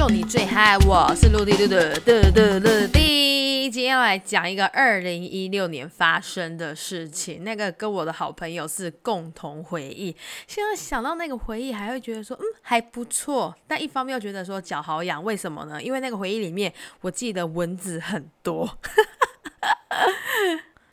就你最嗨，我是陆地陆的的的陆地。今天要来讲一个二零一六年发生的事情，那个跟我的好朋友是共同回忆。现在想到那个回忆，还会觉得说，嗯，还不错。但一方面又觉得说脚好痒，为什么呢？因为那个回忆里面，我记得蚊子很多。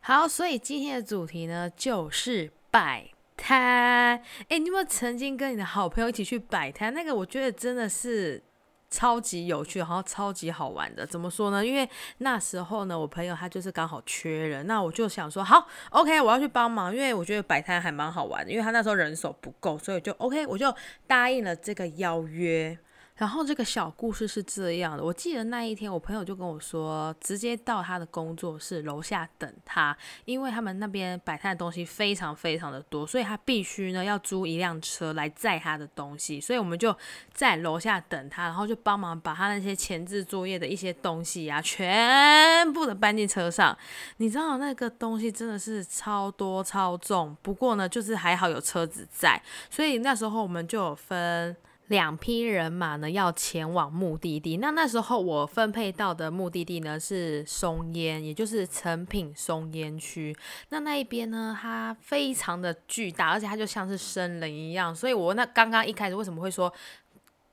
好，所以今天的主题呢，就是摆摊。哎，你有没有曾经跟你的好朋友一起去摆摊？那个我觉得真的是。超级有趣，然后超级好玩的。怎么说呢？因为那时候呢，我朋友他就是刚好缺人，那我就想说，好，OK，我要去帮忙，因为我觉得摆摊还蛮好玩的。因为他那时候人手不够，所以就 OK，我就答应了这个邀约。然后这个小故事是这样的，我记得那一天我朋友就跟我说，直接到他的工作室楼下等他，因为他们那边摆摊的东西非常非常的多，所以他必须呢要租一辆车来载他的东西，所以我们就在楼下等他，然后就帮忙把他那些前置作业的一些东西啊，全部的搬进车上。你知道那个东西真的是超多超重，不过呢就是还好有车子在，所以那时候我们就有分。两批人马呢要前往目的地，那那时候我分配到的目的地呢是松烟，也就是成品松烟区。那那一边呢，它非常的巨大，而且它就像是森林一样。所以我那刚刚一开始为什么会说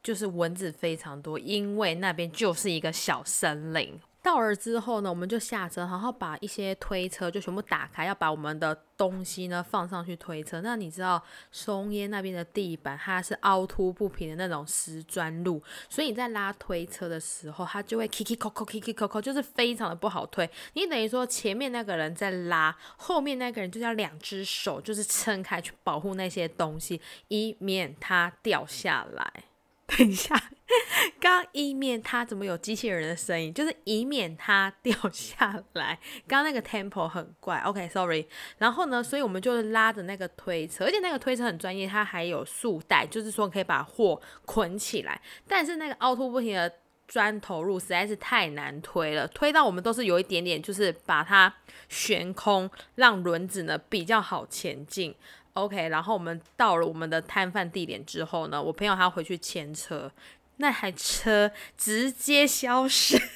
就是蚊子非常多，因为那边就是一个小森林。到了之后呢，我们就下车，然后把一些推车就全部打开，要把我们的东西呢放上去推车。那你知道松烟那边的地板它是凹凸不平的那种石砖路，所以你在拉推车的时候，它就会 k i k 扣扣 k i k 扣扣，就是非常的不好推。你等于说前面那个人在拉，后面那个人就要两只手就是撑开去保护那些东西，以免它掉下来。等一下，刚一面它怎么有机器人的声音？就是以免它掉下来。刚刚那个 tempo 很怪，OK，sorry。然后呢，所以我们就是拉着那个推车，而且那个推车很专业，它还有束带，就是说可以把货捆起来。但是那个凹凸不平的砖头路实在是太难推了，推到我们都是有一点点，就是把它悬空，让轮子呢比较好前进。OK，然后我们到了我们的摊贩地点之后呢，我朋友他回去牵车，那台车直接消失。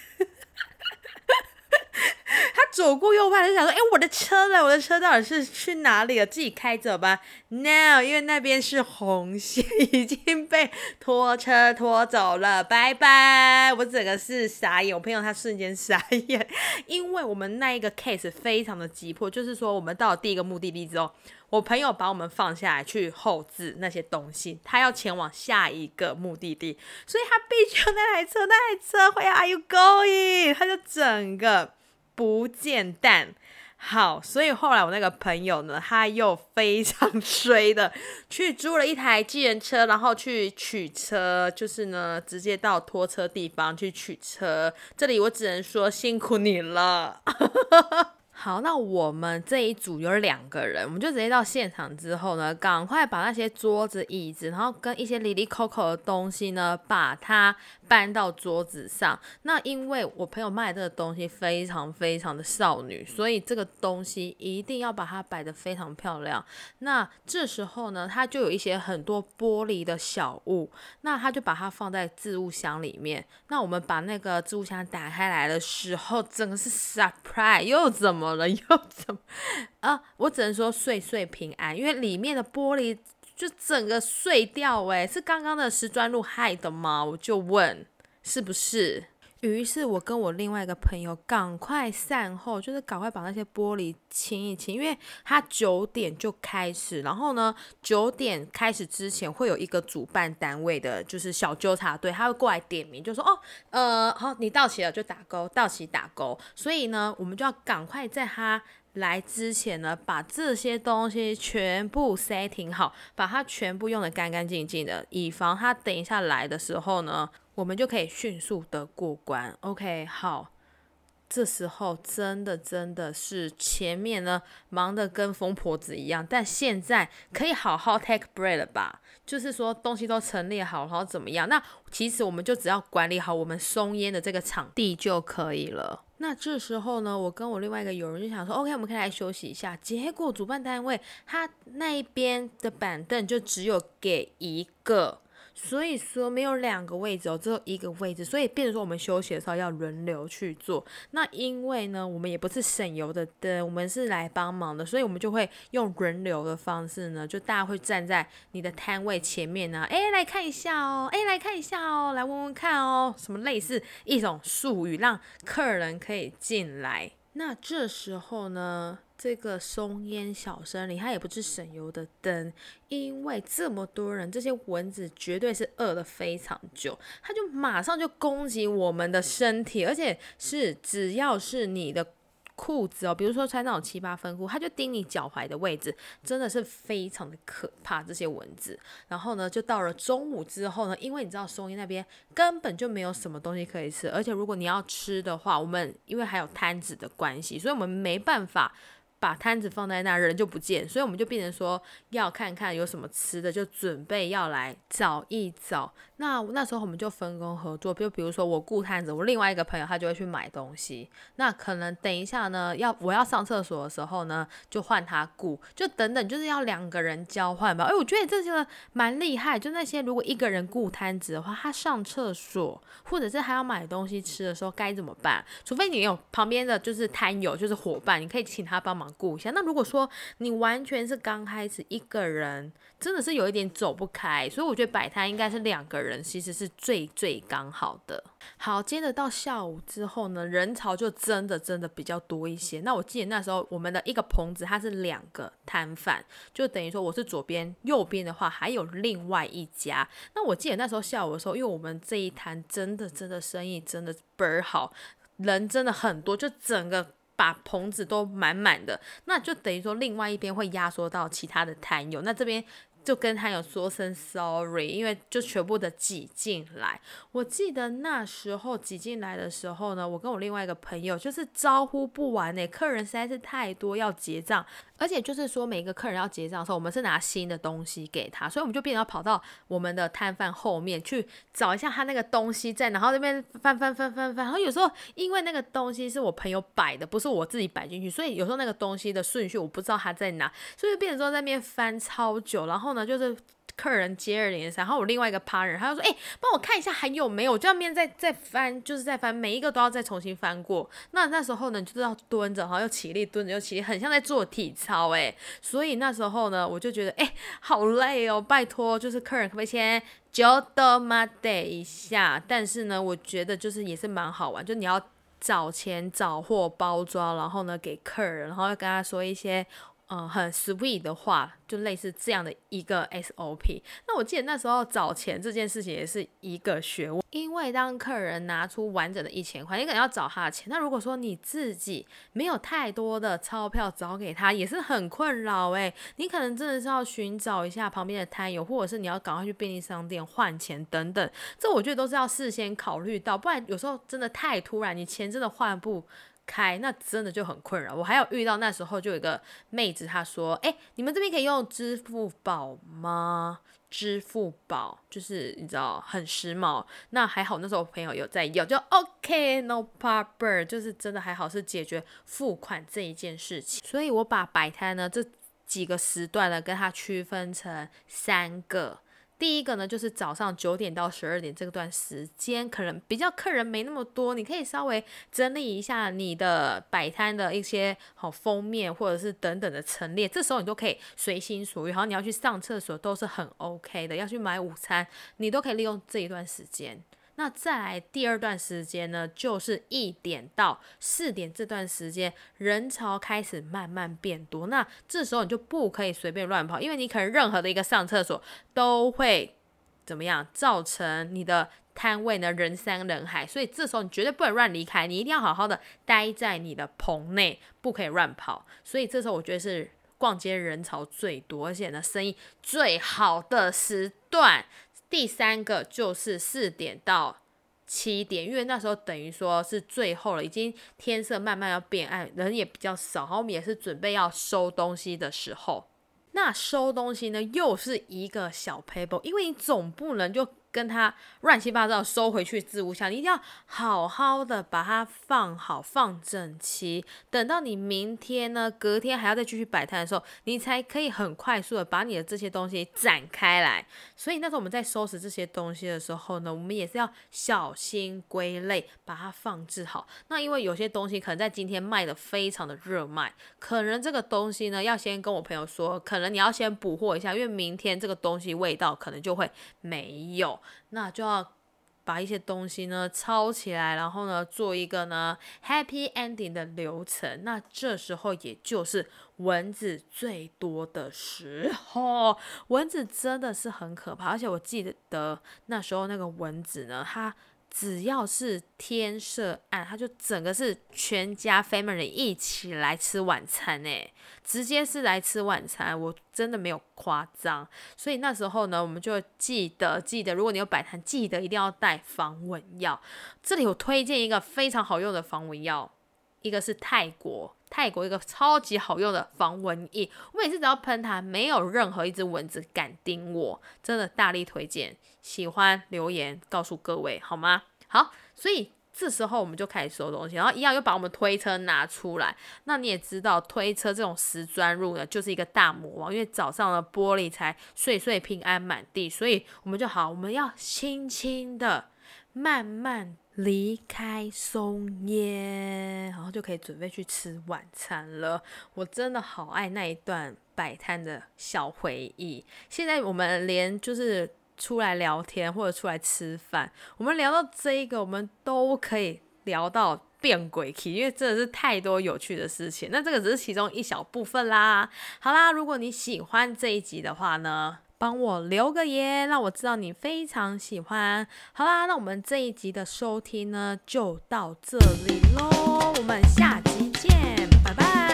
他左顾右盼，就想说：“哎，我的车呢？我的车到底是去哪里了？自己开走吧。”No，因为那边是红线，已经被拖车拖走了。拜拜！我整个是傻眼，我朋友他瞬间傻眼，因为我们那一个 case 非常的急迫，就是说我们到了第一个目的地之后。我朋友把我们放下来去后置那些东西，他要前往下一个目的地，所以他必须那台车。那台车会 are you going？他就整个不见蛋。好，所以后来我那个朋友呢，他又非常 衰的去租了一台机人车，然后去取车，就是呢直接到拖车地方去取车。这里我只能说辛苦你了。好，那我们这一组有两个人，我们就直接到现场之后呢，赶快把那些桌子、椅子，然后跟一些里里扣扣的东西呢，把它搬到桌子上。那因为我朋友卖这个东西非常非常的少女，所以这个东西一定要把它摆得非常漂亮。那这时候呢，他就有一些很多玻璃的小物，那他就把它放在置物箱里面。那我们把那个置物箱打开来的时候，整个是 surprise，又怎么？了又怎么 啊？我只能说岁岁平安，因为里面的玻璃就整个碎掉哎，是刚刚的石砖路害的吗？我就问是不是？于是我跟我另外一个朋友赶快散后，就是赶快把那些玻璃清一清，因为他九点就开始，然后呢九点开始之前会有一个主办单位的，就是小纠察队，他会过来点名，就说哦，呃，好，你到齐了就打勾，到齐打勾，所以呢，我们就要赶快在他来之前呢，把这些东西全部 setting 好，把它全部用的干干净净的，以防他等一下来的时候呢。我们就可以迅速的过关。OK，好，这时候真的真的是前面呢忙得跟疯婆子一样，但现在可以好好 take break 了吧？就是说东西都陈列好，然后怎么样？那其实我们就只要管理好我们松烟的这个场地就可以了。那这时候呢，我跟我另外一个友人就想说，OK，我们可以来休息一下。结果主办单位他那一边的板凳就只有给一个。所以说没有两个位置哦，只有一个位置，所以变成说我们休息的时候要轮流去做。那因为呢，我们也不是省油的灯，我们是来帮忙的，所以我们就会用轮流的方式呢，就大家会站在你的摊位前面呢，哎，来看一下哦，哎，来看一下哦，来问问看哦，什么类似一种术语，让客人可以进来。那这时候呢，这个松烟小森林它也不是省油的灯，因为这么多人，这些蚊子绝对是饿了非常久，它就马上就攻击我们的身体，而且是只要是你的。裤子哦，比如说穿那种七八分裤，它就叮你脚踝的位置，真的是非常的可怕。这些蚊子，然后呢，就到了中午之后呢，因为你知道松烟那边根本就没有什么东西可以吃，而且如果你要吃的话，我们因为还有摊子的关系，所以我们没办法。把摊子放在那，人就不见，所以我们就变成说要看看有什么吃的，就准备要来找一找。那那时候我们就分工合作，就比如说我顾摊子，我另外一个朋友他就会去买东西。那可能等一下呢，要我要上厕所的时候呢，就换他顾，就等等，就是要两个人交换吧。哎，我觉得这个蛮厉害。就那些如果一个人顾摊子的话，他上厕所或者是还要买东西吃的时候该怎么办？除非你有旁边的就是摊友，就是伙伴，你可以请他帮忙。顾一下。那如果说你完全是刚开始一个人，真的是有一点走不开，所以我觉得摆摊应该是两个人，其实是最最刚好的。好，接着到下午之后呢，人潮就真的真的比较多一些。那我记得那时候我们的一个棚子它是两个摊贩，就等于说我是左边，右边的话还有另外一家。那我记得那时候下午的时候，因为我们这一摊真的真的生意真的倍儿好，人真的很多，就整个。把棚子都满满的，那就等于说另外一边会压缩到其他的摊友，那这边。就跟他有说声 sorry，因为就全部的挤进来。我记得那时候挤进来的时候呢，我跟我另外一个朋友就是招呼不完呢，客人实在是太多要结账，而且就是说每一个客人要结账的时候，我们是拿新的东西给他，所以我们就变要跑到我们的摊贩后面去找一下他那个东西在，然后那边翻翻翻翻翻，然后有时候因为那个东西是我朋友摆的，不是我自己摆进去，所以有时候那个东西的顺序我不知道他在哪，所以变成说在那边翻超久，然后。呢呢，就是客人接二连三，然后我另外一个趴人，他就说：“哎，帮我看一下还有没有。”我就面再再翻，就是再翻，每一个都要再重新翻过。那那时候呢，就是要蹲着，然后又起立，蹲着又起立，很像在做体操哎。所以那时候呢，我就觉得哎，好累哦，拜托，就是客人可不可以先就多嘛等一下？但是呢，我觉得就是也是蛮好玩，就你要找钱找货包装，然后呢给客人，然后要跟他说一些。嗯，很 sweet 的话，就类似这样的一个 SOP。那我记得那时候找钱这件事情也是一个学问，因为当客人拿出完整的一千块，你可能要找他的钱。那如果说你自己没有太多的钞票找给他，也是很困扰诶。你可能真的是要寻找一下旁边的摊友，或者是你要赶快去便利商店换钱等等。这我觉得都是要事先考虑到，不然有时候真的太突然，你钱真的换不。开那真的就很困扰。我还有遇到那时候就有一个妹子，她说：“哎，你们这边可以用支付宝吗？支付宝就是你知道很时髦。那还好那时候朋友有在要，就 OK，no problem，就是真的还好是解决付款这一件事情。所以我把摆摊呢这几个时段呢跟它区分成三个。”第一个呢，就是早上九点到十二点这段时间，可能比较客人没那么多，你可以稍微整理一下你的摆摊的一些好封面，或者是等等的陈列，这时候你都可以随心所欲。然后你要去上厕所都是很 OK 的，要去买午餐，你都可以利用这一段时间。那再来第二段时间呢，就是一点到四点这段时间，人潮开始慢慢变多。那这时候你就不可以随便乱跑，因为你可能任何的一个上厕所都会怎么样，造成你的摊位呢人山人海。所以这时候你绝对不能乱离开，你一定要好好的待在你的棚内，不可以乱跑。所以这时候我觉得是逛街人潮最多，而且呢生意最好的时段。第三个就是四点到七点，因为那时候等于说是最后了，已经天色慢慢要变暗，人也比较少，然后我们也是准备要收东西的时候。那收东西呢，又是一个小 paper，因为你总不能就跟他乱七八糟收回去置物箱，你一定要好好的把它放好，放整齐。等到你明天呢，隔天还要再继续摆摊的时候，你才可以很快速的把你的这些东西展开来。所以那时候我们在收拾这些东西的时候呢，我们也是要小心归类，把它放置好。那因为有些东西可能在今天卖的非常的热卖，可能这个东西呢要先跟我朋友说，可能你要先补货一下，因为明天这个东西味道可能就会没有。那就要把一些东西呢抄起来，然后呢做一个呢 happy ending 的流程。那这时候也就是蚊子最多的时候，蚊子真的是很可怕。而且我记得那时候那个蚊子呢，它。只要是天色暗，他就整个是全家 family 一起来吃晚餐诶，直接是来吃晚餐，我真的没有夸张。所以那时候呢，我们就记得记得，如果你有摆摊，记得一定要带防蚊药。这里我推荐一个非常好用的防蚊药，一个是泰国泰国一个超级好用的防蚊液，我每次只要喷它，没有任何一只蚊子敢叮我，真的大力推荐。喜欢留言告诉各位好吗？好，所以这时候我们就开始收东西，然后一样又把我们推车拿出来。那你也知道，推车这种石砖路呢，就是一个大魔王，因为早上的玻璃才碎碎平安满地，所以我们就好，我们要轻轻的、慢慢离开松烟，然后就可以准备去吃晚餐了。我真的好爱那一段摆摊的小回忆。现在我们连就是。出来聊天或者出来吃饭，我们聊到这一个，我们都可以聊到变鬼气，因为真的是太多有趣的事情。那这个只是其中一小部分啦。好啦，如果你喜欢这一集的话呢，帮我留个言，让我知道你非常喜欢。好啦，那我们这一集的收听呢，就到这里喽，我们下集见，拜拜。